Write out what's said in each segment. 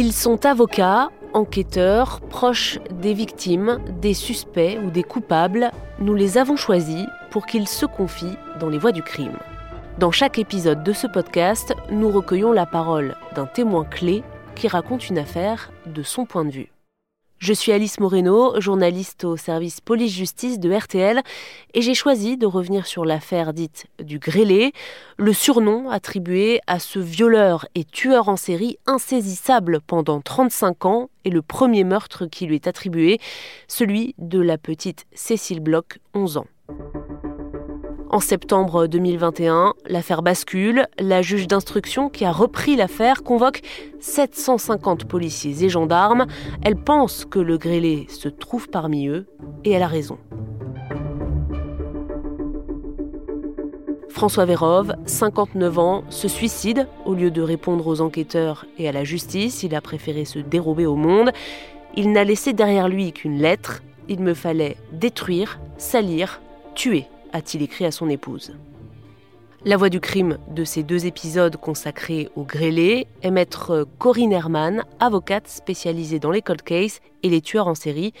Ils sont avocats, enquêteurs, proches des victimes, des suspects ou des coupables. Nous les avons choisis pour qu'ils se confient dans les voies du crime. Dans chaque épisode de ce podcast, nous recueillons la parole d'un témoin clé qui raconte une affaire de son point de vue. Je suis Alice Moreno, journaliste au service police-justice de RTL, et j'ai choisi de revenir sur l'affaire dite du grêlé, le surnom attribué à ce violeur et tueur en série insaisissable pendant 35 ans et le premier meurtre qui lui est attribué, celui de la petite Cécile Bloch, 11 ans. En septembre 2021, l'affaire bascule. La juge d'instruction qui a repris l'affaire convoque 750 policiers et gendarmes. Elle pense que le grêlé se trouve parmi eux et elle a raison. François Vérove, 59 ans, se suicide. Au lieu de répondre aux enquêteurs et à la justice, il a préféré se dérober au monde. Il n'a laissé derrière lui qu'une lettre. Il me fallait détruire, salir, tuer a-t-il écrit à son épouse. La voix du crime de ces deux épisodes consacrés au grêlé est maître Corinne Herman, avocate spécialisée dans les cold cases et les tueurs en série.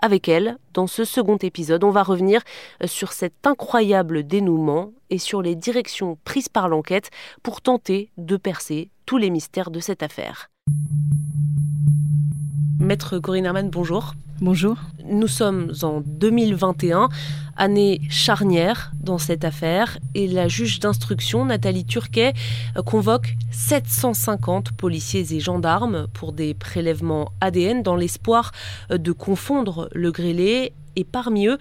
Avec elle, dans ce second épisode, on va revenir sur cet incroyable dénouement et sur les directions prises par l'enquête pour tenter de percer tous les mystères de cette affaire. Maître Corinne Herman, bonjour. Bonjour. Nous sommes en 2021, année charnière dans cette affaire, et la juge d'instruction, Nathalie Turquet, convoque 750 policiers et gendarmes pour des prélèvements ADN dans l'espoir de confondre le grêlé, et parmi eux,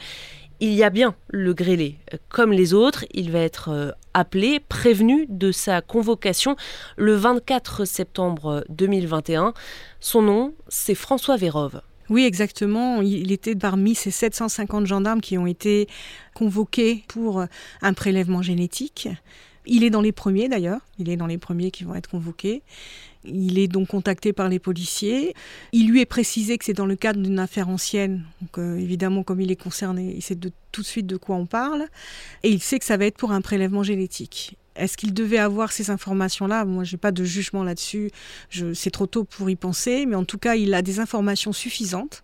il y a bien le grêlé. Comme les autres, il va être euh, appelé, prévenu de sa convocation le 24 septembre 2021. Son nom, c'est François Vérove. Oui, exactement. Il était parmi ces 750 gendarmes qui ont été convoqués pour un prélèvement génétique. Il est dans les premiers d'ailleurs, il est dans les premiers qui vont être convoqués. Il est donc contacté par les policiers. Il lui est précisé que c'est dans le cadre d'une affaire ancienne. Euh, évidemment, comme il est concerné, il sait tout de suite de quoi on parle. Et il sait que ça va être pour un prélèvement génétique. Est-ce qu'il devait avoir ces informations-là? Moi, je n'ai pas de jugement là-dessus. C'est trop tôt pour y penser, mais en tout cas, il a des informations suffisantes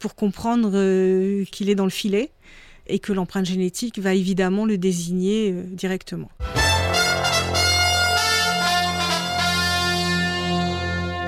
pour comprendre euh, qu'il est dans le filet et que l'empreinte génétique va évidemment le désigner euh, directement.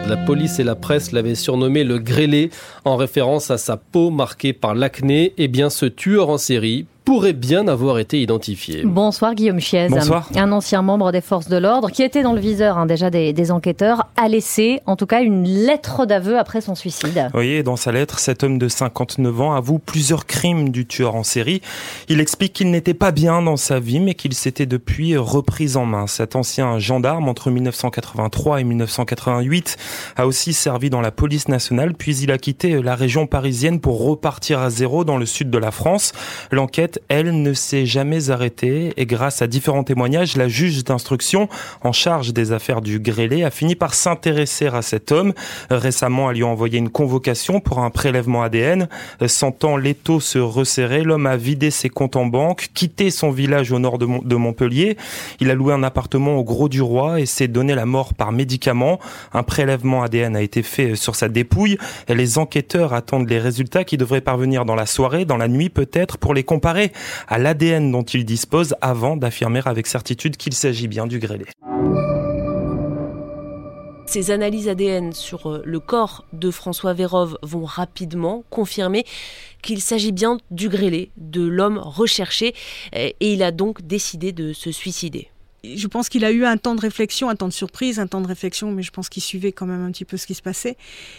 La police et la presse l'avaient surnommé le grêlé en référence à sa peau marquée par l'acné. Eh bien, ce tueur en série pourrait bien avoir été identifié. Bonsoir Guillaume Chiez. Bonsoir. Un ancien membre des forces de l'ordre qui était dans le viseur hein, déjà des, enquêteurs a laissé en tout cas une lettre d'aveu après son suicide. Oui, dans sa lettre, cet homme de 59 ans avoue plusieurs crimes du tueur en série. Il explique qu'il n'était pas bien dans sa vie mais qu'il s'était depuis repris en main. Cet ancien gendarme entre 1983 et 1988 a aussi servi dans la police nationale puis il a quitté la région parisienne pour repartir à zéro dans le sud de la France. L'enquête elle, ne s'est jamais arrêtée et grâce à différents témoignages, la juge d'instruction en charge des affaires du grêlé a fini par s'intéresser à cet homme. Récemment, elle lui a envoyé une convocation pour un prélèvement ADN. Sentant l'étau se resserrer, l'homme a vidé ses comptes en banque, quitté son village au nord de, Montpellier. Il a loué un appartement au Gros du Roi et s'est donné la mort par médicament. Un prélèvement ADN a été fait sur sa dépouille les enquêteurs attendent les résultats qui devraient parvenir dans la soirée, dans la nuit peut-être, pour les comparer à l'ADN dont il dispose avant d'affirmer avec certitude qu'il s'agit bien du grêlé. Ces analyses ADN sur euh, le corps de François Vérove vont rapidement confirmer qu'il s'agit bien du grêlé, de l'homme recherché, et il a donc décidé de se suicider. Je pense qu'il a eu un temps de réflexion, un temps de surprise, un temps de réflexion, mais je pense qu'il suivait quand même un petit peu ce qui se passait.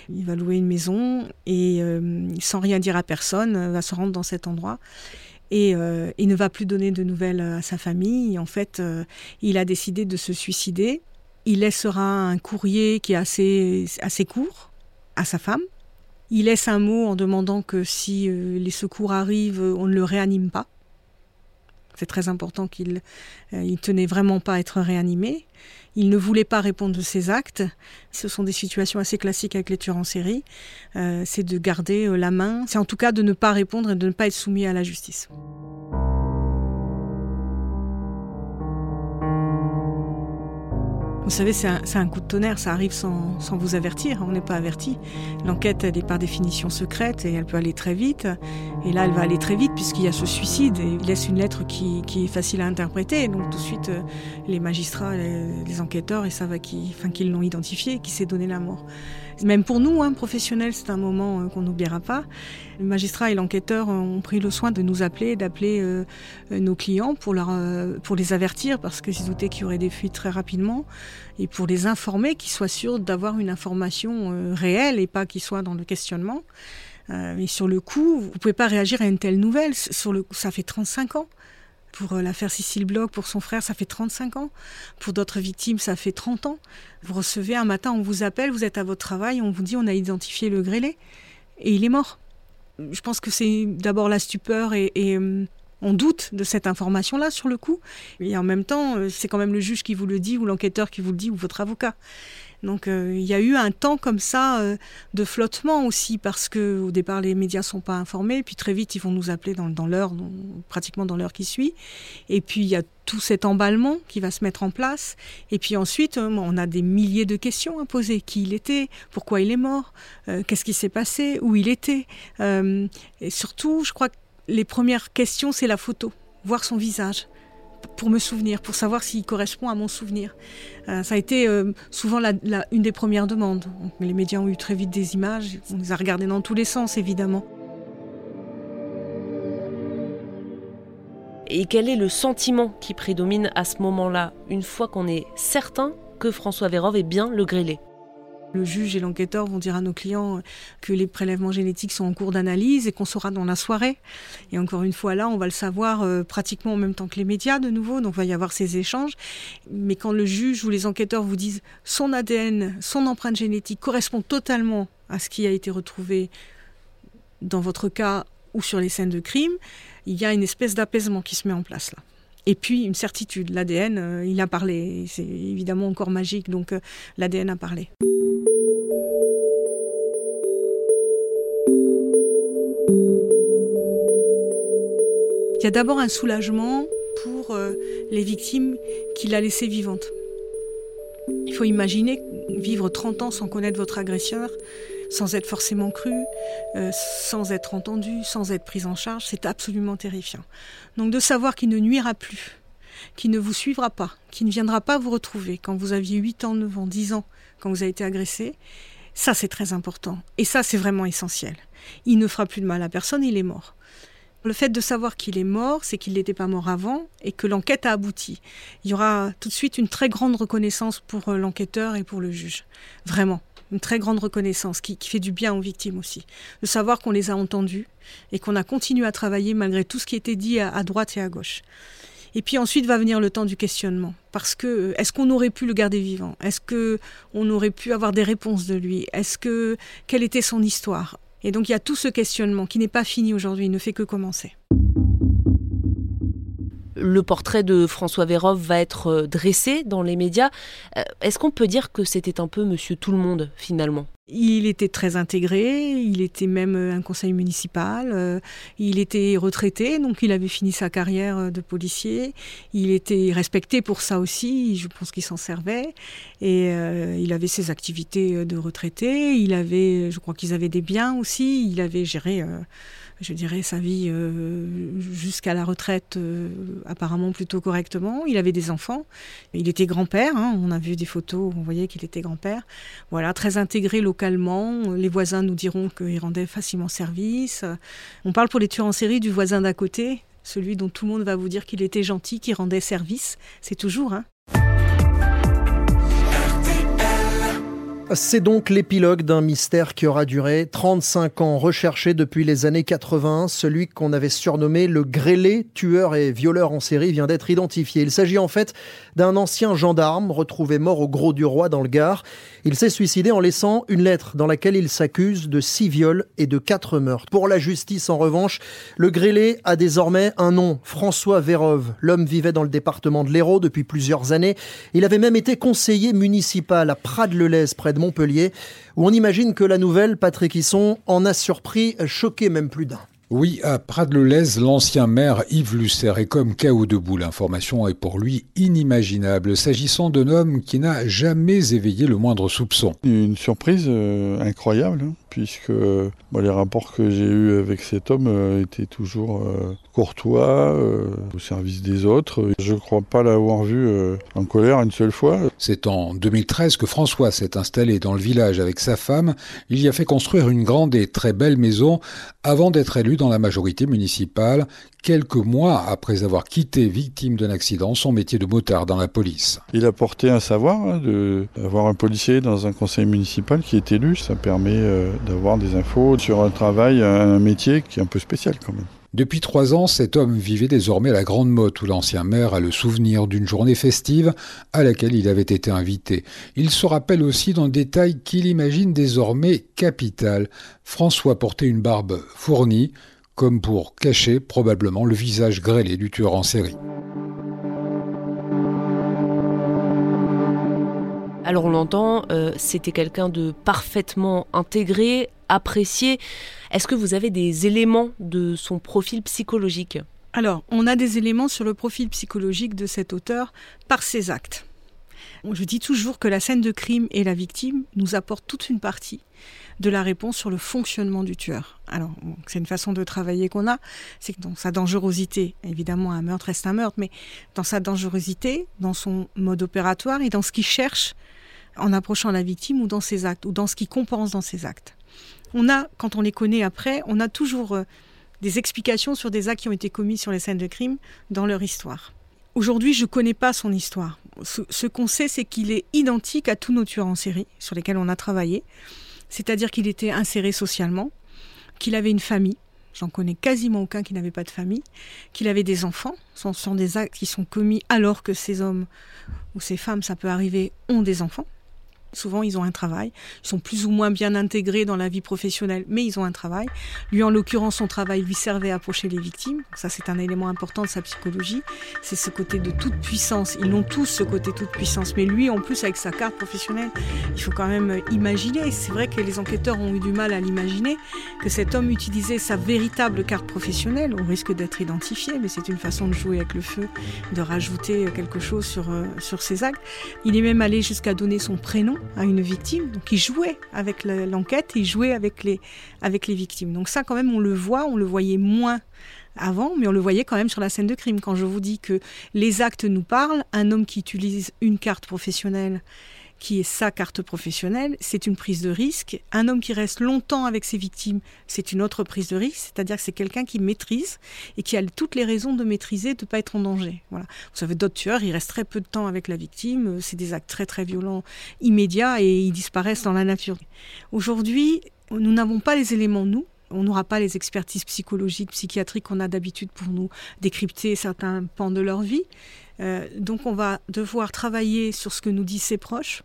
Il va louer une maison et euh, sans rien dire à personne, va se rendre dans cet endroit et euh, il ne va plus donner de nouvelles à sa famille. En fait, euh, il a décidé de se suicider. Il laissera un courrier qui est assez, assez court à sa femme. Il laisse un mot en demandant que si euh, les secours arrivent, on ne le réanime pas. C'est très important qu'il ne tenait vraiment pas à être réanimé. Il ne voulait pas répondre de ses actes. Ce sont des situations assez classiques avec les tueurs en série. Euh, c'est de garder euh, la main. C'est en tout cas de ne pas répondre et de ne pas être soumis à la justice. Vous savez, c'est un, coup de tonnerre, ça arrive sans, vous avertir, on n'est pas averti. L'enquête, elle est par définition secrète et elle peut aller très vite. Et là, elle va aller très vite puisqu'il y a ce suicide et il laisse une lettre qui, est facile à interpréter. Donc tout de suite, euh, les magistrats, les, enquêteurs, ils savent qui, qu'ils l'ont identifié, qui s'est donné la mort. Même pour nous, hein, professionnels, c'est un moment euh, qu'on n'oubliera pas. Le magistrat et l'enquêteur ont pris le soin de nous appeler, d'appeler euh, nos clients pour, leur, euh, pour les avertir parce qu'ils se doutaient qu'il y aurait des fuites très rapidement et pour les informer qu'ils soient sûrs d'avoir une information réelle et pas qu'ils soient dans le questionnement. mais sur le coup, vous pouvez pas réagir à une telle nouvelle. Sur le, ça fait 35 ans. Pour euh, l'affaire Cécile Bloch, pour son frère, ça fait 35 ans. Pour d'autres victimes, ça fait 30 ans. Vous recevez un matin, on vous appelle, vous êtes à votre travail, on vous dit on a identifié le grêlé et il est mort. Je pense que c'est d'abord la stupeur et, euh, on doute de cette information-là sur le coup. Et en même temps, euh, c'est quand même le juge qui vous le dit ou l'enquêteur qui vous le dit ou votre avocat. Donc euh, il y a eu un temps comme ça euh, de flottement aussi parce que au départ les médias sont pas informés, puis très vite ils vont nous appeler dans, l'heure, pratiquement dans l'heure qui suit. Et puis il y a tout cet emballement qui va se mettre en place. Et puis ensuite, euh, on a des milliers de questions à poser. Qui il était? Pourquoi il est mort? Qu'est-ce qui s'est passé? Où il était? Et surtout, je crois que les premières questions, c'est la photo, voir son visage pour me souvenir, pour savoir s'il correspond à mon souvenir. Euh, ça a été euh, souvent une des premières demandes. les médias ont eu très vite des images, on les a regardées dans tous les sens évidemment. Et quel est le sentiment qui prédomine à ce moment-là, une fois qu'on est certain que François Vérov est bien le grêlé? Le juge et l'enquêteur vont dire à nos clients que les prélèvements génétiques sont en cours d'analyse et qu'on saura dans la soirée. Et encore une fois, là, on va le savoir euh, pratiquement en même temps que les médias de nouveau, donc il va y avoir ces échanges. Mais quand le juge ou les enquêteurs vous disent son ADN, son empreinte génétique correspond totalement à ce qui a été retrouvé dans votre cas ou sur les scènes de crime, il y a une espèce d'apaisement qui se met en place là. Et puis une certitude, l'ADN, euh, il a parlé. C'est évidemment encore magique, donc euh, l'ADN a parlé. Il y a d'abord un soulagement pour euh, les victimes qu'il a laissées vivantes. Il faut imaginer vivre 30 ans sans connaître votre agresseur, sans être forcément cru, euh, sans être entendu, sans être pris en charge, c'est absolument terrifiant. Donc de savoir qu'il ne nuira plus, qu'il ne vous suivra pas, qu'il ne viendra pas vous retrouver quand vous aviez 8 ans, 9 ans, 10 ans, quand vous avez été agressé, ça c'est très important. Et ça c'est vraiment essentiel. Il ne fera plus de mal à personne, il est mort. Le fait de savoir qu'il est mort, c'est qu'il n'était pas mort avant et que l'enquête a abouti. Il y aura tout de suite une très grande reconnaissance pour euh, l'enquêteur et pour le juge. Vraiment. Une très grande reconnaissance qui, fait du bien aux victimes aussi. De savoir qu'on les a entendus et qu'on a continué à travailler malgré tout ce qui était dit à, droite et à gauche. Et puis ensuite va venir le temps du questionnement. Parce que euh, est-ce qu'on aurait pu le garder vivant? Est-ce que on aurait pu avoir des réponses de lui? Est-ce que quelle était son histoire? Et donc il y a tout ce questionnement qui n'est pas fini aujourd'hui, il ne fait que commencer. Le portrait de François Vérov va être euh, dressé dans les médias. Euh, est-ce qu'on peut dire que c'était un peu monsieur tout le monde finalement? Il était très intégré, il était même euh, un conseil municipal, il était retraité, donc il avait fini sa carrière de policier, il était respecté pour ça aussi, je pense qu'il s'en servait, et il avait ses activités de retraité, il avait, je crois qu'ils avaient des biens aussi, il avait géré je dirais, sa vie euh, jusqu'à la retraite euh, apparemment plutôt correctement. Il avait des enfants. Il était grand-père. Hein. On a vu des photos on voyait qu'il était grand-père. Voilà, très intégré localement. Les voisins nous diront qu'il rendait facilement service. On parle pour les tueurs en série du voisin d'à côté, celui dont tout le monde va vous dire qu'il était gentil, qu'il rendait service. C'est toujours. Hein. C'est donc l'épilogue d'un mystère qui aura duré 35 ans, recherché depuis les années 80. Celui qu'on avait surnommé le grêlé, tueur et violeur en série, vient d'être identifié. Il s'agit en fait d'un ancien gendarme retrouvé mort au Gros du Roi dans le Gard. Il s'est suicidé en laissant une lettre dans laquelle il s'accuse de six viols et de quatre meurtres. Pour la justice, en revanche, le grêlé a désormais un nom, François Vérove. L'homme vivait dans le département de l'Hérault depuis plusieurs années. Il avait même été conseiller municipal à Prades-le-Lez, près de Montpellier, où on imagine que la nouvelle, Patrick Hisson, en a surpris, choqué même plus d'un. Oui, à Prades-le-Lez, l'ancien maire Yves Lusser est comme chaos debout. L'information est pour lui inimaginable, s'agissant d'un homme qui n'a jamais éveillé le moindre soupçon. Une surprise euh, incroyable, puisque les rapports que j'ai eus avec cet homme euh, étaient toujours euh, courtois, au service des autres. Je ne crois pas l'avoir vu en colère une seule fois. C'est en 2013 que François s'est installé dans le village avec sa femme. Il y a fait construire une grande et très belle maison avant d'être élu dans la majorité municipale, quelques mois après avoir quitté, victime d'un accident, son métier de motard dans la police. Il a porté un savoir hein, d'avoir un policier dans un conseil municipal qui est élu. Ça permet euh, d'avoir des infos sur un travail, un métier qui est un peu spécial quand même. Depuis trois ans, cet homme vivait désormais à la Grande Motte, où l'ancien maire a le souvenir d'une journée festive à laquelle il avait été invité. Il se rappelle aussi d'un détail qu'il imagine désormais capital. François portait une barbe fournie, comme pour cacher probablement le visage grêlé du tueur en série. Alors on l'entend, euh, c'était quelqu'un de parfaitement intégré, apprécié. Est-ce que vous avez des éléments de son profil psychologique? Alors, on a des éléments sur le profil psychologique de cet auteur par ses actes. Je dis toujours que la scène de crime et la victime nous apportent toute une partie de la réponse sur le fonctionnement du tueur. Alors, c'est une façon de travailler qu'on a, c'est que dans sa dangerosité, évidemment, un meurtre reste un meurtre, mais dans sa dangerosité, dans son mode opératoire et dans ce qu'il cherche en approchant la victime ou dans ses actes, ou dans ce qu'il compense dans ses actes. On a, quand on les connaît après, on a toujours euh, des explications sur des actes qui ont été commis sur les scènes de crime dans leur histoire. Aujourd'hui, je ne connais pas son histoire. Ce, qu'on sait, c'est qu'il est identique à tous nos tueurs en série sur lesquels on a travaillé. C'est-à-dire qu'il était inséré socialement, qu'il avait une famille. J'en connais quasiment aucun qui n'avait pas de famille. Qu'il avait des enfants. Ce sont des actes qui sont commis alors que ces hommes ou ces femmes, ça peut arriver, ont des enfants. Souvent, ils ont un travail. Ils sont plus ou moins bien intégrés dans la vie professionnelle, mais ils ont un travail. Lui, en l'occurrence, son travail lui servait à approcher les victimes. Ça, c'est un élément important de sa psychologie. C'est ce côté de toute puissance. Ils ont tous ce côté toute puissance. Mais lui, en plus, avec sa carte professionnelle, il faut quand même imaginer. C'est vrai que les enquêteurs ont eu du mal à l'imaginer, que cet homme utilisait sa véritable carte professionnelle. On risque d'être identifié, mais c'est une façon de jouer avec le feu, de rajouter quelque chose sur, euh, sur ses actes. Il est même allé jusqu'à donner son prénom à une victime. Donc il jouait avec l'enquête, il jouait avec les, avec les victimes. Donc ça quand même on le voit, on le voyait moins avant, mais on le voyait quand même sur la scène de crime. Quand je vous dis que les actes nous parlent, un homme qui utilise une carte professionnelle qui est sa carte professionnelle, c'est une prise de risque. Un homme qui reste longtemps avec ses victimes, c'est une autre prise de risque, c'est-à-dire que c'est quelqu'un qui maîtrise et qui a toutes les raisons de maîtriser, de ne pas être en danger. Voilà. Vous savez, d'autres tueurs, ils restent très peu de temps avec la victime, c'est des actes très très violents, immédiats, et ils disparaissent dans la nature. Aujourd'hui, nous n'avons pas les éléments, nous, on n'aura pas les expertises psychologiques, psychiatriques qu'on a d'habitude pour nous décrypter certains pans de leur vie. Euh, donc on va devoir travailler sur ce que nous disent ses proches,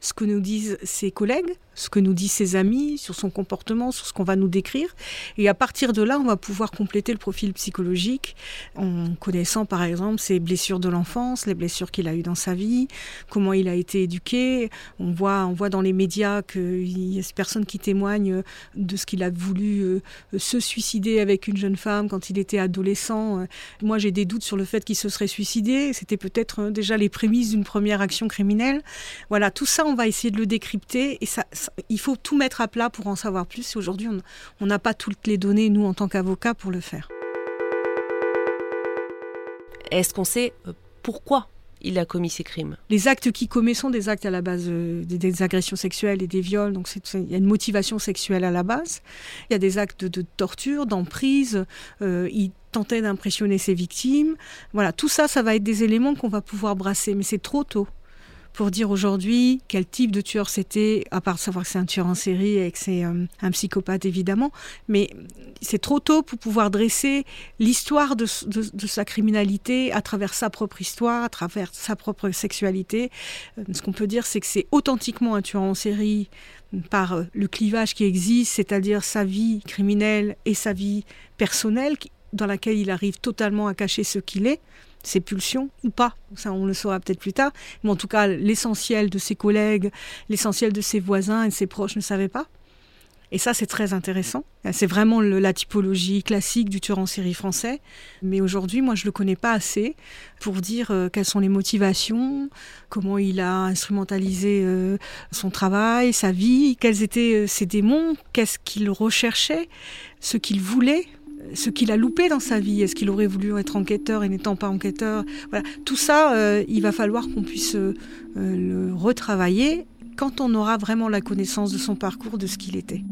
ce que nous disent ses collègues, ce que nous disent ses amis, sur son comportement, sur ce qu'on va nous décrire. Et à partir de là, on va pouvoir compléter le profil psychologique en connaissant par exemple ses blessures de l'enfance, les blessures qu'il a eues dans sa vie, comment il a été éduqué. On voit, on voit dans les médias qu'il y a ces personnes qui témoignent de ce qu'il a voulu euh, se suicider avec une jeune femme quand il était adolescent. Moi, j'ai des doutes sur le fait qu'il se serait suicidé. C'était peut-être euh, déjà les prémices d'une première action criminelle. Voilà, tout ça, on va essayer de le décrypter et ça il faut tout mettre à plat pour en savoir plus. Aujourd'hui, on n'a pas toutes les données, nous, en tant qu'avocats, pour le faire. Est-ce qu'on sait euh, pourquoi il a commis ces crimes? Les actes qu'il commet sont des actes à la base euh, des, agressions sexuelles et des viols, donc il y a une motivation sexuelle à la base. Il y a des actes de, torture, d'emprise. Euh, il tentait d'impressionner ses victimes. Voilà, tout ça, ça va être des éléments qu'on va pouvoir brasser, mais c'est trop tôt pour dire aujourd'hui quel type de tueur c'était, à part savoir que c'est un tueur en série et que c'est euh, un psychopathe évidemment, mais c'est trop tôt pour pouvoir dresser l'histoire de, sa criminalité à travers sa propre histoire, à travers sa propre sexualité. Euh, ce qu'on peut dire, c'est que c'est authentiquement un tueur en série par euh, le clivage qui existe, c'est-à-dire sa vie criminelle et sa vie personnelle, dans laquelle il arrive totalement à cacher ce qu'il est ses pulsions ou pas. Ça, on le saura peut-être plus tard. Mais en tout cas, l'essentiel de ses collègues, l'essentiel de ses voisins et de ses proches ne savaient pas. Et ça, c'est très intéressant. C'est vraiment la typologie classique du tueur en série français. Mais aujourd'hui, moi, je ne le connais pas assez pour dire euh, quelles sont les motivations, comment il a instrumentalisé euh, son travail, sa vie, quels étaient euh, ses démons, qu'est-ce qu'il recherchait, ce qu'il voulait ce qu'il a loupé dans sa vie. Est-ce qu'il aurait voulu être enquêteur et n'étant pas enquêteur? Voilà, tout ça, il va falloir qu'on puisse le retravailler quand on aura vraiment la connaissance de son parcours, de ce qu'il était.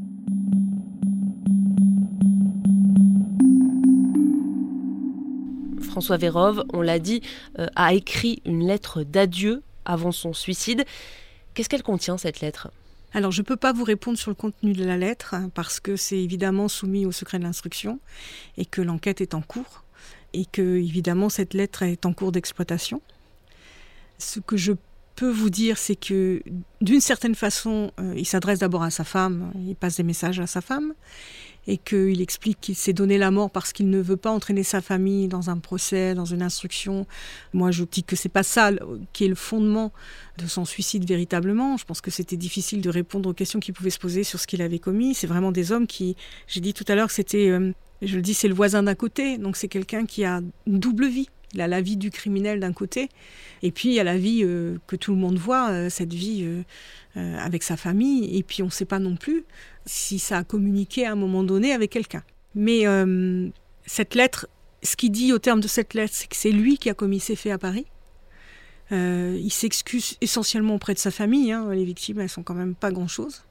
François Vérove, on l'a dit, euh, a écrit une lettre d'adieu avant son suicide. Qu'est-ce qu'elle contient, cette lettre? Alors, je ne peux pas vous répondre sur le contenu de la lettre hein, parce que c'est évidemment soumis au secret de l'instruction et que l'enquête est en cours et que, évidemment, cette lettre est en cours d'exploitation. Ce que je peux vous dire, c'est que d'une certaine façon, euh, il s'adresse d'abord à sa femme, il passe des messages à sa femme, et qu'il explique qu'il s'est donné la mort parce qu'il ne veut pas entraîner sa famille dans un procès, dans une instruction. Moi, je dis que c'est pas ça qui est le fondement de son suicide véritablement. Je pense que c'était difficile de répondre aux questions qui pouvaient se poser sur ce qu'il avait commis. C'est vraiment des hommes qui, j'ai dit tout à l'heure que c'était, euh, je le dis, c'est le voisin d'à côté, donc c'est quelqu'un qui a une double vie. Il a la vie du criminel d'un côté, et puis il y a la vie euh, que tout le monde voit, euh, cette vie avec sa famille, et puis on ne sait pas non plus si ça a communiqué à un moment donné avec quelqu'un. Mais euh, cette lettre, ce qu'il dit au terme de cette lettre, c'est que c'est lui qui a commis ces faits à Paris. Euh, il s'excuse essentiellement auprès de sa famille. Hein. Les victimes, elles sont quand même pas grand-chose.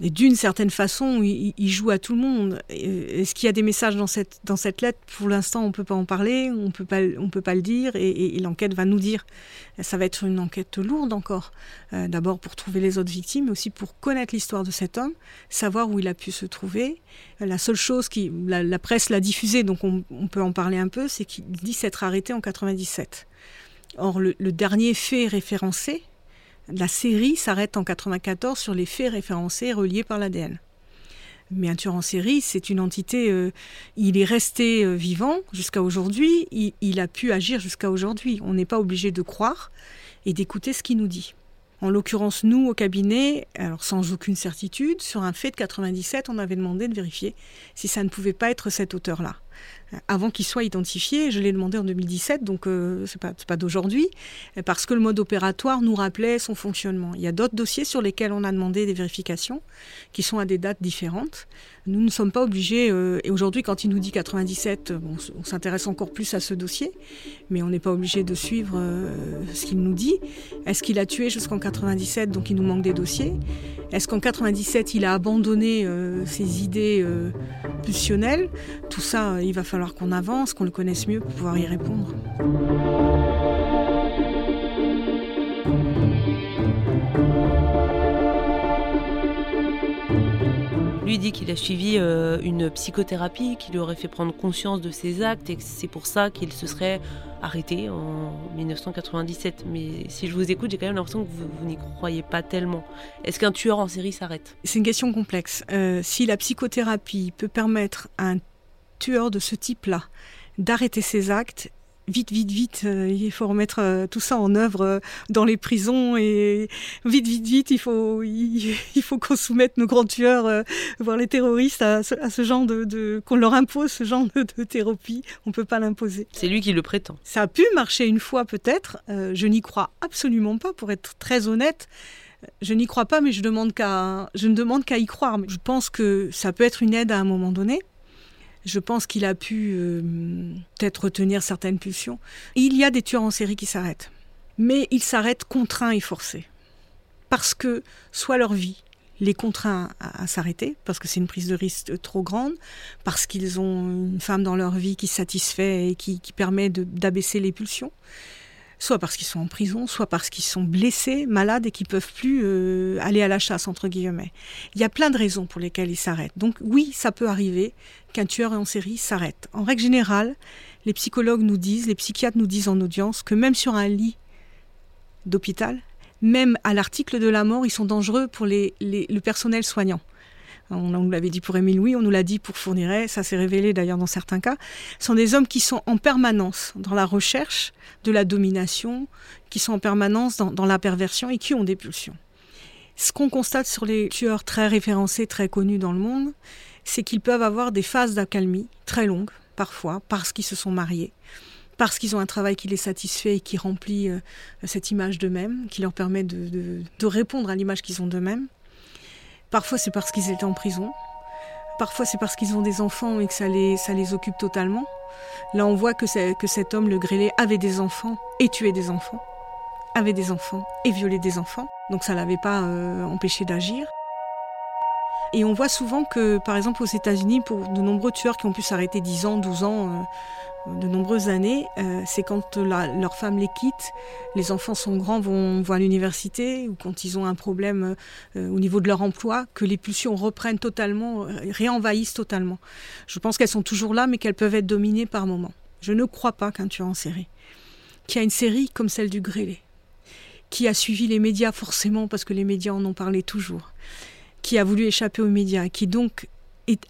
Et d'une certaine façon, il, joue à tout le monde. Est-ce qu'il y a des messages dans cette, dans cette lettre? Pour l'instant, on ne peut pas en parler, on on peut pas le dire, et, l'enquête va nous dire. Ça va être une enquête lourde encore. Euh, d'abord pour trouver les autres victimes, mais aussi pour connaître l'histoire de cet homme, savoir où il a pu se trouver. La seule chose qui, la, presse l'a diffusé, donc on, peut en parler un peu, c'est qu'il dit s'être arrêté en 97. Or, le dernier fait référencé, la série s'arrête en 94 sur les faits référencés reliés par l'ADN. Mais un tueur en série, c'est une entité, euh, il est resté euh, vivant jusqu'à aujourd'hui, il, a pu agir jusqu'à aujourd'hui. On n'est pas obligé de croire et d'écouter ce qu'il nous dit. En l'occurrence, nous, au cabinet, alors sans aucune certitude, sur un fait de 97, on avait demandé de vérifier si ça ne pouvait pas être cet auteur-là avant qu'il soit identifié. Je l'ai demandé en 2017, donc euh, ce n'est pas, d'aujourd'hui, parce que le mode opératoire nous rappelait son fonctionnement. Il y a d'autres dossiers sur lesquels on a demandé des vérifications, qui sont à des dates différentes. Nous ne sommes pas obligés, euh, et aujourd'hui quand il nous dit 97, on s'intéresse encore plus à ce dossier, mais on n'est pas obligé de suivre euh, ce qu'il nous dit. Est-ce qu'il a tué jusqu'en 97, donc il nous manque des dossiers? Est-ce qu'en 97, il a abandonné ses idées pulsionnelles? Tout ça, il va falloir qu'on avance, qu'on le connaisse mieux pour pouvoir y répondre. Lui dit qu'il a suivi euh, une psychothérapie qui lui aurait fait prendre conscience de ses actes et que c'est pour ça qu'il se serait arrêté en 1997. Mais si je vous écoute, j'ai quand même l'impression que vous, n'y croyez pas tellement. Est-ce qu'un tueur en série s'arrête? C'est une question complexe. Euh, si la psychothérapie peut permettre à un tueur de ce type-là d'arrêter ses actes vite, vite, vite, euh, il faut remettre euh, tout ça en œuvre euh, dans les prisons et vite, vite, vite, il faut, il, faut qu'on soumette nos grands tueurs, voire les terroristes, à ce, genre de, qu'on leur impose ce genre de, thérapie. On peut pas l'imposer. C'est lui qui le prétend. Ça a pu marcher une fois peut-être. je n'y crois absolument pas, pour être très honnête. Je n'y crois pas, mais je, demande qu'à, je ne demande qu'à y croire. Je pense que ça peut être une aide à un moment donné. Je pense qu'il a pu euh, peut-être retenir certaines pulsions. Il y a des tueurs en série qui s'arrêtent. Mais ils s'arrêtent contraints et forcés. Parce que soit leur vie les contraint à, s'arrêter, parce que c'est une prise de risque trop grande, parce qu'ils ont une femme dans leur vie qui satisfait et qui, qui permet d'abaisser les pulsions soit parce qu'ils sont en prison, soit parce qu'ils sont blessés, malades et qu'ils peuvent plus euh, aller à la chasse entre guillemets. Il y a plein de raisons pour lesquelles ils s'arrêtent. Donc oui, ça peut arriver qu'un tueur en série s'arrête. En règle générale, les psychologues nous disent, les psychiatres nous disent en audience que même sur un lit d'hôpital, même à l'article de la mort, ils sont dangereux pour le personnel soignant. On nous l'avait dit pour Émile Louis, on nous l'a dit pour Fourniret, ça s'est révélé d'ailleurs dans certains cas. Sont des hommes qui sont en permanence dans la recherche de la domination, qui sont en permanence dans, la perversion et qui ont des pulsions. Ce qu'on constate sur les tueurs très référencés, très connus dans le monde, c'est qu'ils peuvent avoir des phases d'accalmie très longues, parfois, parce qu'ils se sont mariés, parce qu'ils ont un travail qui les satisfait et qui remplit euh, cette image d'eux-mêmes, qui leur permet de, de répondre à l'image qu'ils ont d'eux-mêmes. Parfois, c'est parce qu'ils étaient en prison. Parfois, c'est parce qu'ils ont des enfants et que ça les, ça les occupe totalement. Là, on voit que, que cet homme, le grêlé, avait des enfants et tuait des enfants, avait des enfants et violait des enfants. Donc ça l'avait pas euh, empêché d'agir. Et on voit souvent que, par exemple, aux États-Unis, pour de nombreux tueurs qui ont pu s'arrêter 10 ans, 12 ans, euh, de nombreuses années, euh, c'est quand leur femme les quitte, les enfants sont grands, vont, vont à l'université, ou quand ils ont un problème euh, au niveau de leur emploi, que les pulsions reprennent totalement, réenvahissent totalement. Je pense qu'elles sont toujours là, mais qu'elles peuvent être dominées par moments. Je ne crois pas qu'un tueur en série, qui a une série comme celle du Grélé, qui a suivi les médias forcément, parce que les médias en ont parlé toujours, qui a voulu échapper aux médias, qui donc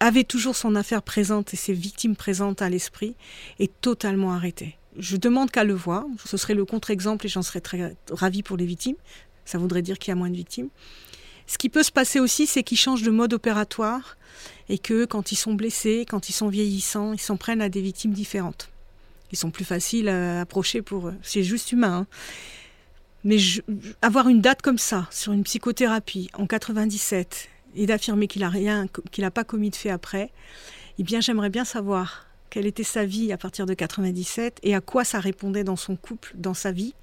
avait toujours son affaire présente et ses victimes présentes à l'esprit, est totalement arrêté. Je demande qu'à le voir. Ce serait le contre-exemple et j'en serais très ravi pour les victimes. Ça voudrait dire qu'il y a moins de victimes. Ce qui peut se passer aussi, c'est qu'ils changent de mode opératoire et que quand ils sont blessés, quand ils sont vieillissants, ils s'en prennent à des victimes différentes. Ils sont plus faciles à approcher pour. C'est juste humain. Hein. Mais avoir une date comme ça sur une psychothérapie en 97 et d'affirmer qu'il n'a rien, qu'il n'a pas commis de fait après, eh bien j'aimerais bien savoir quelle était sa vie à partir de 97 et à quoi ça répondait dans son couple, dans sa vie,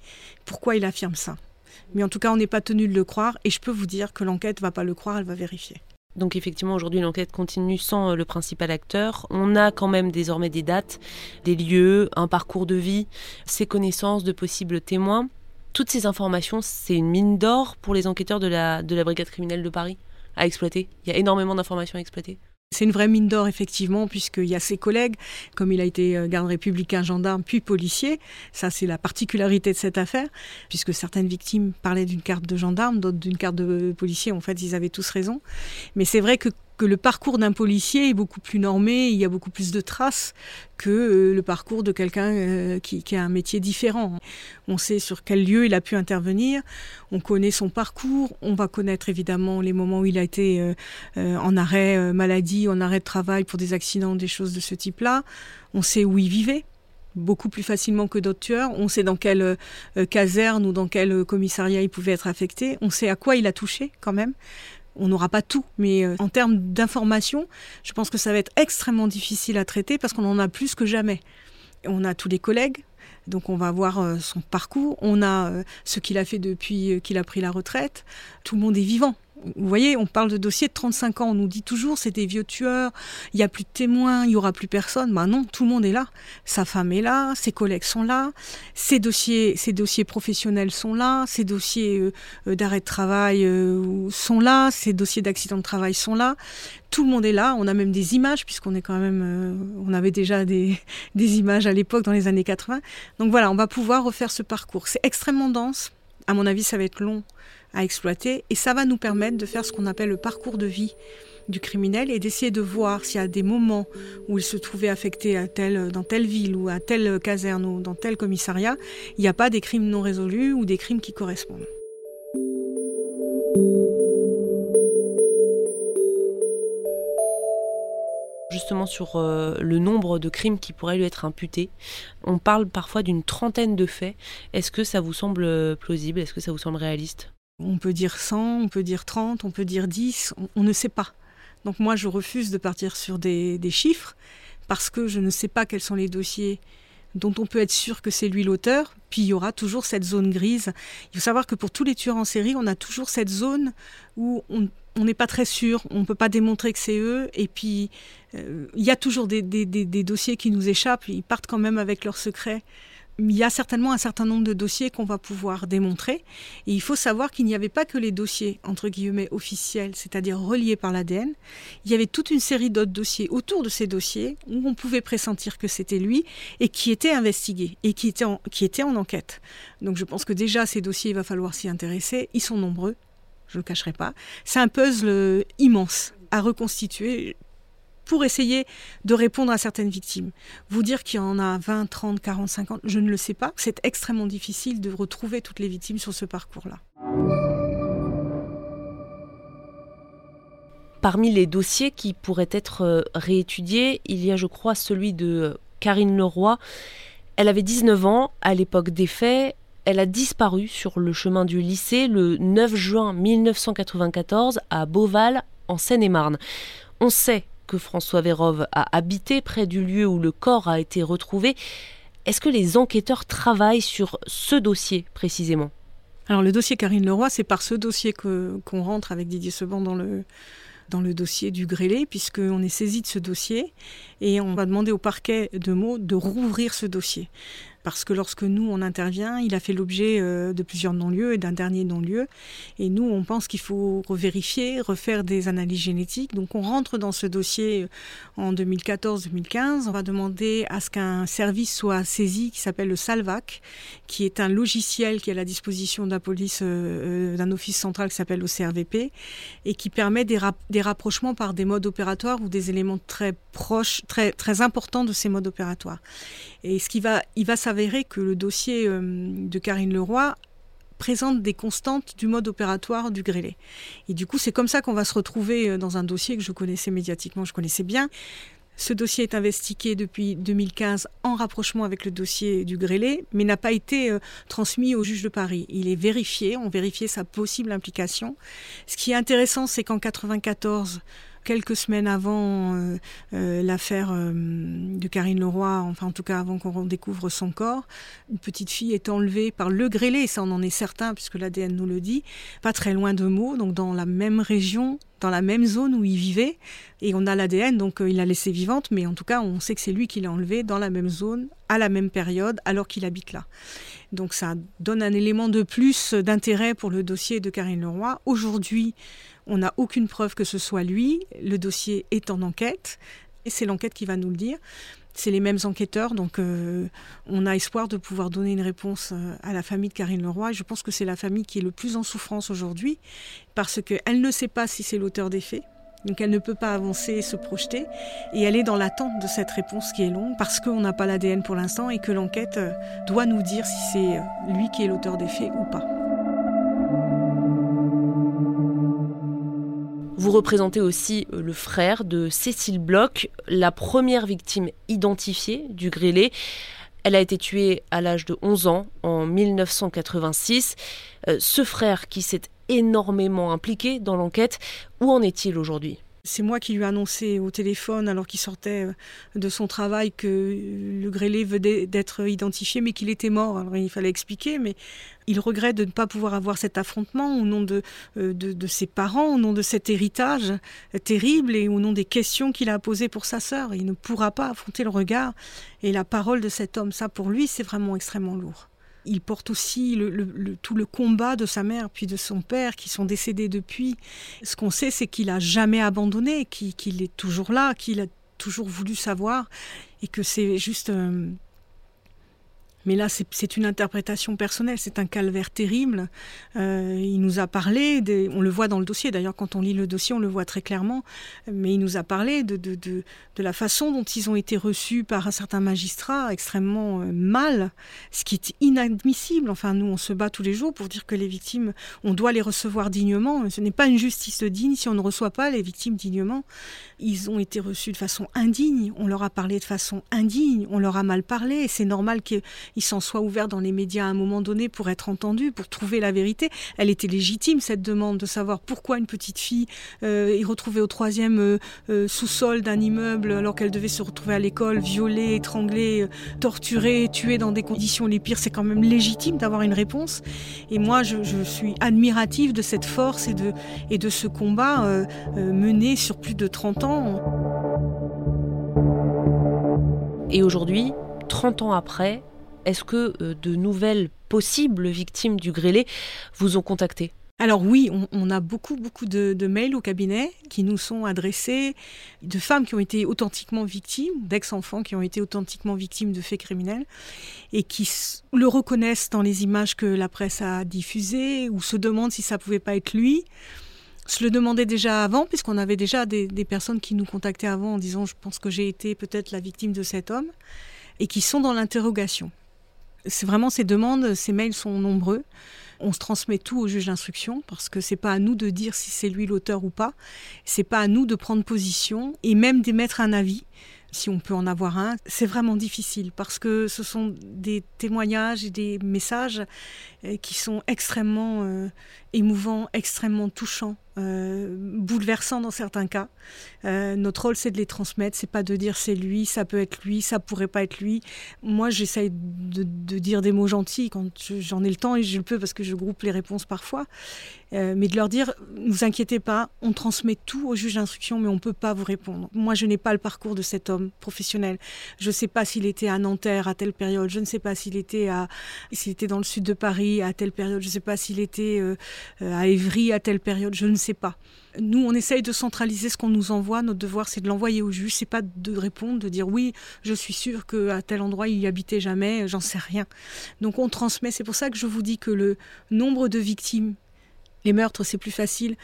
pourquoi il affirme ça. Mais en tout cas, on n'est pas tenu de le croire et je peux vous dire que l'enquête va pas le croire, elle va vérifier. Donc effectivement, aujourd'hui, l'enquête continue sans euh, le principal acteur. On a quand même désormais des dates, des lieux, un parcours de vie, ses connaissances de possibles témoins. Toutes ces informations, c'est une mine d'or pour les enquêteurs de la, de la brigade criminelle de Paris à exploiter. Il y a énormément d'informations à exploiter. C'est une vraie mine d'or, effectivement, puisqu'il y a ses collègues, comme il a été euh, garde républicain, gendarme, puis policier. Ça, c'est la particularité de cette affaire, puisque certaines victimes parlaient d'une carte de gendarme, d'autres d'une carte de policier. En fait, ils avaient tous raison. Mais c'est vrai que que le parcours d'un policier est beaucoup plus normé, il y a beaucoup plus de traces que euh, le parcours de quelqu'un euh, qui, a un métier différent. On sait sur quel lieu il a pu intervenir, on connaît son parcours, on va connaître évidemment les moments où il a été euh, en arrêt maladie, en arrêt de travail pour des accidents, des choses de ce type-là. On sait où il vivait beaucoup plus facilement que d'autres tueurs. On sait dans quelle caserne ou dans quel commissariat il pouvait être affecté. On sait à quoi il a touché quand même on n'aura pas tout, mais euh, en termes d'information, je pense que ça va être extrêmement difficile à traiter parce qu'on en a plus que jamais. On a tous les collègues, donc on va voir euh, son parcours, on a euh, ce qu'il a fait depuis qu'il a pris la retraite, tout le monde est vivant. Vous voyez, on parle de dossiers de 35 ans, on nous dit toujours c'est des vieux tueurs, il n'y a plus de témoins, il n'y aura plus personne. Ben non, tout le monde est là. Sa femme est là, ses collègues sont là, ses dossiers, dossiers professionnels sont là, ses dossiers euh, euh, d'arrêt de travail euh, sont là, ses dossiers d'accident de travail sont là. Tout le monde est là, on a même des images, puisqu'on est quand même. on avait déjà des, des images à l'époque, dans les années 80. Donc voilà, on va pouvoir refaire ce parcours. C'est extrêmement dense. À mon avis, ça va être long à exploiter et ça va nous permettre de faire ce qu'on appelle le parcours de vie du criminel et d'essayer de voir s'il y a des moments où il se trouvait affecté à dans telle ville ou à telle caserne ou dans tel commissariat, il n'y a pas des crimes non résolus ou des crimes qui correspondent. justement sur euh, le nombre de crimes qui pourraient lui être imputés. On parle parfois d'une trentaine de faits. Est-ce que ça vous semble plausible? Est-ce que ça vous semble réaliste? On peut dire 100, on peut dire 30, on peut dire 10, on, ne sait pas. Donc moi, je refuse de partir sur des, chiffres parce que je ne sais pas quels sont les dossiers dont on peut être sûr que c'est lui l'auteur, puis il y aura toujours cette zone grise. Il faut savoir que pour tous les tueurs en série, on a toujours cette zone où on n'est pas très sûr, on ne peut pas démontrer que c'est eux, et puis euh, il y a toujours des, des, dossiers qui nous échappent, ils partent quand même avec leurs secrets il y a certainement un certain nombre de dossiers qu'on va pouvoir démontrer. Et il faut savoir qu'il n'y avait pas que les dossiers, entre guillemets, officiels, c'est-à-dire reliés par l'ADN. Il y avait toute une série d'autres dossiers autour de ces dossiers où on pouvait pressentir que c'était lui et qui étaient investigués et qui étaient, en, qui étaient en enquête. Donc je pense que déjà, ces dossiers, il va falloir s'y intéresser. Ils sont nombreux, je ne le cacherai pas. C'est un puzzle immense à reconstituer pour essayer de répondre à certaines victimes. Vous dire qu'il y en a 20, 30, 40, 50, je ne le sais pas. C'est extrêmement difficile de retrouver toutes les victimes sur ce parcours-là. Parmi les dossiers qui pourraient être euh, réétudiés, il y a, je crois, celui de Karine Leroy. Elle avait 19 ans à l'époque des faits. Elle a disparu sur le chemin du lycée le 9 juin 1994 à Beauval, en Seine-et-Marne. On sait que François Vérove a habité près du lieu où le corps a été retrouvé. Est-ce que les enquêteurs travaillent sur ce dossier précisément? Alors le dossier Karine Leroy, c'est par ce dossier qu'on rentre avec Didier Seban dans le, dossier du grêlé, puisqu'on est saisi de ce dossier et on va demander au parquet de mots de rouvrir ce dossier parce que lorsque nous, on intervient, il a fait l'objet euh, de plusieurs non-lieux et d'un dernier non-lieu. Et nous, on pense qu'il faut revérifier, refaire des analyses génétiques. Donc on rentre dans ce dossier euh, en 2014-2015. On va demander à ce qu'un service soit saisi qui s'appelle le Salvac, qui est un logiciel qui est à la disposition de la police, euh, d'un office central qui s'appelle CRVP, et qui permet des, des rapprochements par des modes opératoires ou des éléments très proches, très, très importants de ces modes opératoires. Et ce qui va, il va s'avérer que le dossier euh, de Karine Leroy présente des constantes du mode opératoire du grêlé. Et du coup, c'est comme ça qu'on va se retrouver euh, dans un dossier que je connaissais médiatiquement, je connaissais bien. Ce dossier est investigué depuis 2015 en rapprochement avec le dossier du grêlé, mais n'a pas été euh, transmis au juge de Paris. Il est vérifié, on vérifiait sa possible implication. Ce qui est intéressant, c'est qu'en 94, quelques semaines avant euh, euh, l'affaire euh, de Karine Leroy, enfin en tout cas avant qu'on découvre son corps, une petite fille est enlevée par le grêlé, ça on en est certain puisque l'ADN nous le dit, pas très loin de Meaux, donc dans la même région, dans la même zone où il vivait, et on a l'ADN, donc il l'a laissée vivante, mais en tout cas on sait que c'est lui qui l'a enlevée dans la même zone, à la même période, alors qu'il habite là. Donc ça donne un élément de plus d'intérêt pour le dossier de Karine Leroy. Aujourd'hui, on n'a aucune preuve que ce soit lui. Le dossier est en enquête et c'est l'enquête qui va nous le dire. C'est les mêmes enquêteurs, donc euh, on a espoir de pouvoir donner une réponse euh, à la famille de Karine Leroy. je pense que c'est la famille qui est le plus en souffrance aujourd'hui parce qu'elle ne sait pas si c'est l'auteur des faits. Donc elle ne peut pas avancer et se projeter. Et elle est dans l'attente de cette réponse qui est longue parce qu'on n'a pas l'ADN pour l'instant et que l'enquête euh, doit nous dire si c'est lui qui est l'auteur des faits ou pas. Vous représentez aussi euh, le frère de Cécile Bloch, la première victime identifiée du grêlé. Elle a été tuée à l'âge de 11 ans en 1986. Euh, ce frère qui s'est énormément impliqué dans l'enquête, où en est-il aujourd'hui? C'est moi qui lui ai annoncé au téléphone, alors qu'il sortait euh, de son travail, que le grêlé venait d'être identifié, mais qu'il était mort. Alors il fallait expliquer, mais il regrette de ne pas pouvoir avoir cet affrontement au nom de, euh, de, ses parents, au nom de cet héritage terrible et au nom des questions qu'il a posées pour sa sœur. Il ne pourra pas affronter le regard et la parole de cet homme. Ça, pour lui, c'est vraiment extrêmement lourd il porte aussi tout le combat de sa mère puis de son père qui sont décédés depuis. Ce qu'on sait, c'est qu'il a jamais abandonné, qu'il est toujours là, qu'il a toujours voulu savoir et que c'est juste euh, mais là, c'est une interprétation personnelle, c'est un calvaire terrible. Euh, il nous a parlé, on le voit dans le dossier, d'ailleurs quand on lit le dossier, on le voit très clairement, mais il nous a parlé de, de, de, de la façon dont ils ont été reçus par un certain magistrat extrêmement euh, mal, ce qui est inadmissible. Enfin, nous, on se bat tous les jours pour dire que les victimes, on doit les recevoir dignement. Ce n'est pas une justice digne si on ne reçoit pas les victimes dignement. Ils ont été reçus de façon indigne, on leur a parlé de façon indigne, on leur a mal parlé, c'est normal qu'ils s'en soient ouverts dans les médias à un moment donné pour être entendus, pour trouver la vérité. Elle était légitime, cette demande de savoir pourquoi une petite fille euh, est retrouvée au troisième euh, euh, sous-sol d'un immeuble alors qu'elle devait se retrouver à l'école, violée, étranglée, torturée, tuée dans des conditions les pires. C'est quand même légitime d'avoir une réponse. Et moi, je, je, suis admirative de cette force et de, et de ce combat mené sur plus de 30 ans et aujourd'hui, 30 ans après, est-ce que euh, de nouvelles possibles victimes du grêlé vous ont contacté alors oui, on, a beaucoup beaucoup de, mails au cabinet qui nous sont adressés de femmes qui ont été authentiquement victimes, d'ex-enfants qui ont été authentiquement victimes de faits criminels et qui le reconnaissent dans les images que la presse a diffusées ou se demandent si ça pouvait pas être lui se le demandait déjà avant, puisqu'on avait déjà des, personnes qui nous contactaient avant en disant je pense que j'ai été peut-être la victime de cet homme, et qui sont dans l'interrogation. C'est vraiment ces demandes, ces mails sont nombreux. On se transmet tout au juge d'instruction parce que c'est pas à nous de dire si c'est lui l'auteur ou pas. C'est pas à nous de prendre position et même d'émettre un avis si on peut en avoir un, c'est vraiment difficile parce que ce sont des témoignages et des messages euh, qui sont extrêmement euh, émouvants, extrêmement touchants. Euh, bouleversant dans certains cas. Euh, notre rôle, c'est de les transmettre. C'est pas de dire c'est lui, ça peut être lui, ça pourrait pas être lui. Moi, j'essaye de, dire des mots gentils quand j'en ai le temps et je le peux parce que je groupe les réponses parfois. Euh, mais de leur dire, ne vous inquiétez pas, on transmet tout au juge d'instruction, mais on peut pas vous répondre. Moi, je n'ai pas le parcours de cet homme professionnel. Je ne sais pas s'il était à Nanterre à telle période. Je ne sais pas s'il était s'il était dans le sud de Paris à telle période. Je ne sais pas s'il était à Évry à telle période. Je ne sais pas. Nous, on essaye de centraliser ce qu'on nous envoie. Notre devoir, c'est de l'envoyer au juge. C'est pas de répondre, de dire oui, je suis sûr qu'à tel endroit il y habitait jamais. J'en sais rien. Donc on transmet. C'est pour ça que je vous dis que le nombre de victimes, les meurtres, c'est plus facile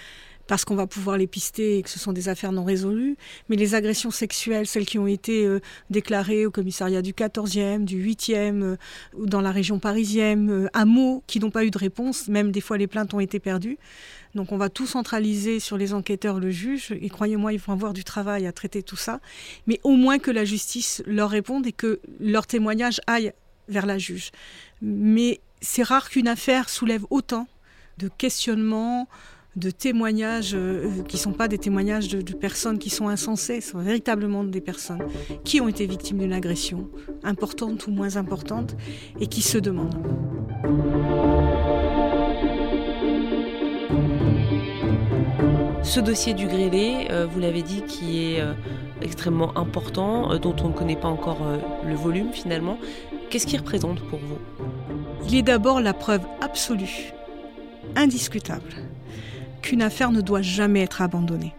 parce qu'on va pouvoir les pister et que ce sont des affaires non résolues. Mais les agressions sexuelles, celles qui ont été euh, déclarées au commissariat du 14e, du 8e, euh, ou dans la région parisienne, euh, à mots qui n'ont pas eu de réponse, même des fois les plaintes ont été perdues. Donc on va tout centraliser sur les enquêteurs, le juge, et croyez-moi, ils vont avoir du travail à traiter tout ça, mais au moins que la justice leur réponde et que leur témoignage aille vers la juge. Mais c'est rare qu'une affaire soulève autant de questionnements, de témoignages euh, qui ne sont pas des témoignages de, de, personnes qui sont insensées, ce sont véritablement des personnes qui ont été victimes d'une agression, importante ou moins importante, et qui se demandent. Ce dossier du grêlé, euh, vous l'avez dit, qui est euh, extrêmement important, euh, dont on ne connaît pas encore le volume finalement, qu'est-ce qu'il représente pour vous? Il est d'abord la preuve absolue, indiscutable, qu'une affaire ne doit jamais être abandonnée,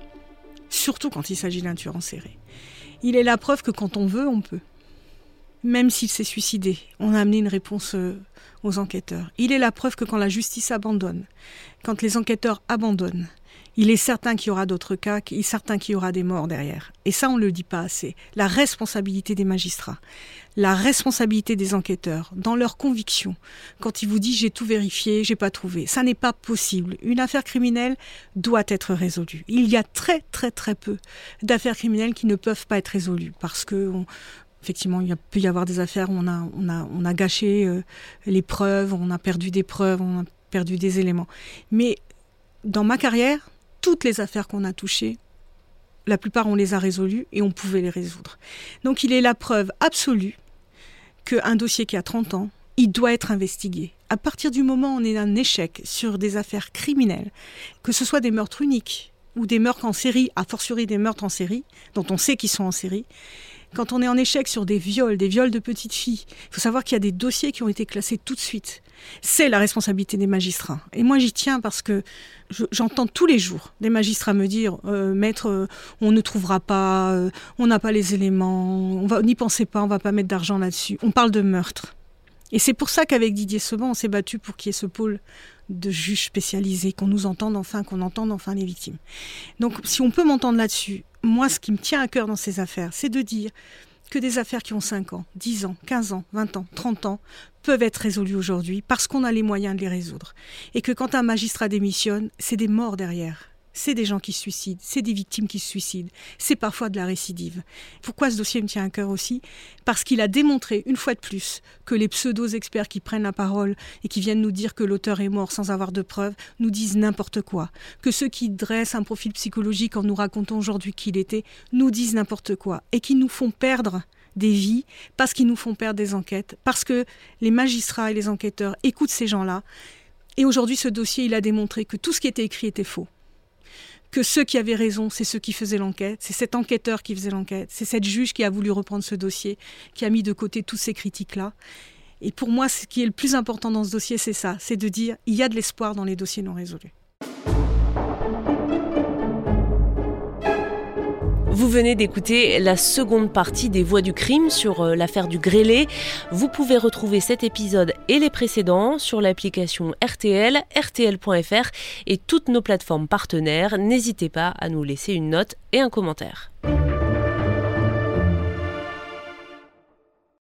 surtout quand il s'agit d'un tueur en série. Il est la preuve que quand on veut, on peut. Même s'il s'est suicidé, on a amené une réponse aux enquêteurs. Il est la preuve que quand la justice abandonne, quand les enquêteurs abandonnent, il est certain qu'il y aura d'autres cas, il est certain qu'il y aura des morts derrière. Et ça, on ne le dit pas assez. La responsabilité des magistrats, la responsabilité des enquêteurs, dans leurs convictions. Quand ils vous disent j'ai tout vérifié, j'ai pas trouvé, ça n'est pas possible. Une affaire criminelle doit être résolue. Il y a très très très peu d'affaires criminelles qui ne peuvent pas être résolues parce que effectivement, il peut y avoir des affaires où on a, on a, on a gâché euh, les preuves, on a perdu des preuves, on a perdu des éléments. Mais dans ma carrière, toutes les affaires qu'on a touchées, la plupart on les a résolues et on pouvait les résoudre. Donc il est la preuve absolue qu'un dossier qui a 30 ans, il doit être investigué. À partir du moment où on est un échec sur des affaires criminelles, que ce soit des meurtres uniques ou des meurtres en série, a fortiori des meurtres en série, dont on sait qu'ils sont en série, quand on est en échec sur des viols, des viols de petites filles, il faut savoir qu'il y a des dossiers qui ont été classés tout de suite. C'est la responsabilité des magistrats. Et moi, j'y tiens parce que j'entends tous les jours des magistrats me dire euh, Maître, euh, on ne trouvera pas, euh, on n'a pas les éléments, on n'y pensez pas, on va pas mettre d'argent là-dessus. On parle de meurtre. Et c'est pour ça qu'avec Didier Seban, on s'est battu pour qu'il y ait ce pôle de juges spécialisés, qu'on nous entende enfin, qu'on entende enfin les victimes. Donc si on peut m'entendre là-dessus, moi ce qui me tient à cœur dans ces affaires, c'est de dire que des affaires qui ont 5 ans, 10 ans, 15 ans, 20 ans, 30 ans peuvent être résolues aujourd'hui parce qu'on a les moyens de les résoudre. Et que quand un magistrat démissionne, c'est des morts derrière c'est des gens qui se suicident, c'est des victimes qui se suicident, c'est parfois de la récidive. Pourquoi ce dossier me tient à cœur aussi? Parce qu'il a démontré, une fois de plus, que les pseudo-experts qui prennent la parole et qui viennent nous dire que l'auteur est mort sans avoir de preuves, nous disent n'importe quoi. Que ceux qui dressent un profil psychologique en nous racontant aujourd'hui qui il était, nous disent n'importe quoi. Et qui nous font perdre des vies, parce qu'ils nous font perdre des enquêtes, parce que les magistrats et les enquêteurs écoutent ces gens-là. Et aujourd'hui, ce dossier, il a démontré que tout ce qui était écrit était faux que ceux qui avaient raison, c'est ceux qui faisaient l'enquête, c'est cet enquêteur qui faisait l'enquête, c'est cette juge qui a voulu reprendre ce dossier, qui a mis de côté toutes ces critiques-là. Et pour moi, ce qui est le plus important dans ce dossier, c'est ça, c'est de dire il y a de l'espoir dans les dossiers non résolus. Vous venez d'écouter la seconde partie des Voix du crime sur euh, l'affaire du grêlé. Vous pouvez retrouver cet épisode et les précédents sur l'application RTL, RTL.fr et toutes nos plateformes partenaires. N'hésitez pas à nous laisser une note et un commentaire.